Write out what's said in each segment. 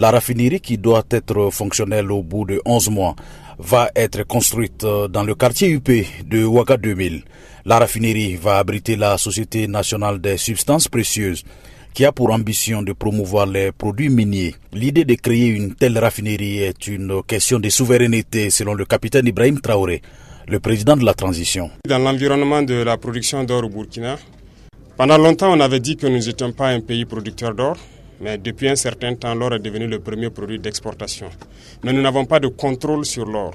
La raffinerie qui doit être fonctionnelle au bout de 11 mois va être construite dans le quartier UP de Ouaga 2000. La raffinerie va abriter la Société nationale des substances précieuses qui a pour ambition de promouvoir les produits miniers. L'idée de créer une telle raffinerie est une question de souveraineté selon le capitaine Ibrahim Traoré, le président de la transition. Dans l'environnement de la production d'or au Burkina, pendant longtemps on avait dit que nous n'étions pas un pays producteur d'or. Mais depuis un certain temps, l'or est devenu le premier produit d'exportation. Mais nous n'avons pas de contrôle sur l'or,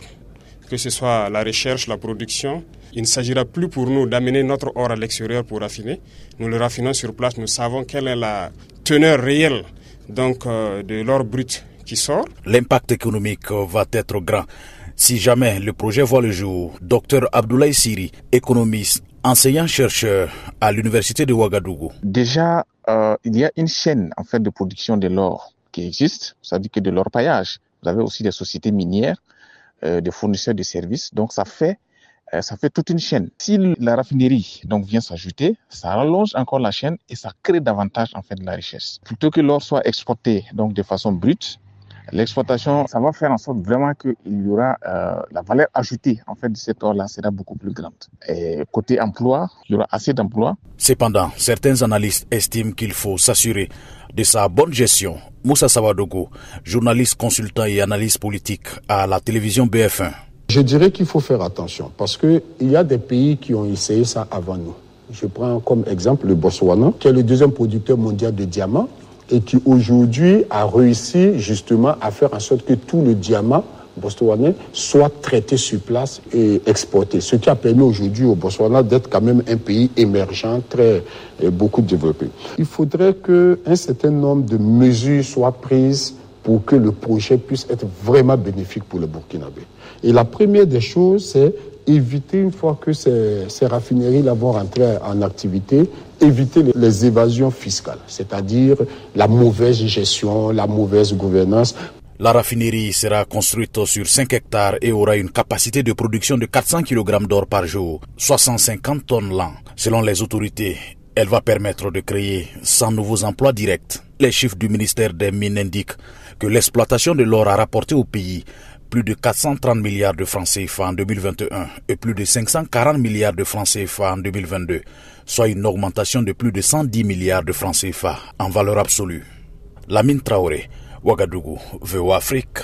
que ce soit la recherche, la production. Il ne s'agira plus pour nous d'amener notre or à l'extérieur pour raffiner. Nous le raffinons sur place. Nous savons quelle est la teneur réelle donc, euh, de l'or brut qui sort. L'impact économique va être grand. Si jamais le projet voit le jour, Dr Abdoulaye Siri, économiste, enseignant-chercheur à l'université de Ouagadougou. Déjà, euh, il y a une chaîne en fait de production de l'or qui existe, c'est-à-dire que de l'or paillage. Vous avez aussi des sociétés minières, euh, des fournisseurs de services, donc ça fait euh, ça fait toute une chaîne. Si la raffinerie donc vient s'ajouter, ça rallonge encore la chaîne et ça crée davantage en fait de la richesse. Plutôt que l'or soit exporté donc de façon brute, L'exploitation, ça va faire en sorte vraiment qu'il y aura euh, la valeur ajoutée en fait de cet or-là sera beaucoup plus grande. Et côté emploi, il y aura assez d'emplois. Cependant, certains analystes estiment qu'il faut s'assurer de sa bonne gestion. Moussa Sawadogo, journaliste consultant et analyste politique à la télévision BF1. Je dirais qu'il faut faire attention parce qu'il y a des pays qui ont essayé ça avant nous. Je prends comme exemple le Botswana, qui est le deuxième producteur mondial de diamants et qui aujourd'hui a réussi justement à faire en sorte que tout le diamant botswanais soit traité sur place et exporté. Ce qui a permis aujourd'hui au Botswana d'être quand même un pays émergent, très beaucoup développé. Il faudrait qu'un certain nombre de mesures soient prises pour que le projet puisse être vraiment bénéfique pour le Burkinabé. Et la première des choses, c'est éviter, une fois que ces, raffineries-là vont rentrer en activité, éviter les évasions fiscales, c'est-à-dire la mauvaise gestion, la mauvaise gouvernance. La raffinerie sera construite sur 5 hectares et aura une capacité de production de 400 kg d'or par jour, 650 tonnes l'an. Selon les autorités, elle va permettre de créer 100 nouveaux emplois directs. Les chiffres du ministère des Mines indiquent que l'exploitation de l'or a rapporté au pays plus de 430 milliards de francs CFA en 2021 et plus de 540 milliards de francs CFA en 2022, soit une augmentation de plus de 110 milliards de francs CFA en valeur absolue. Lamine Traoré, Ouagadougou, VO Afrique.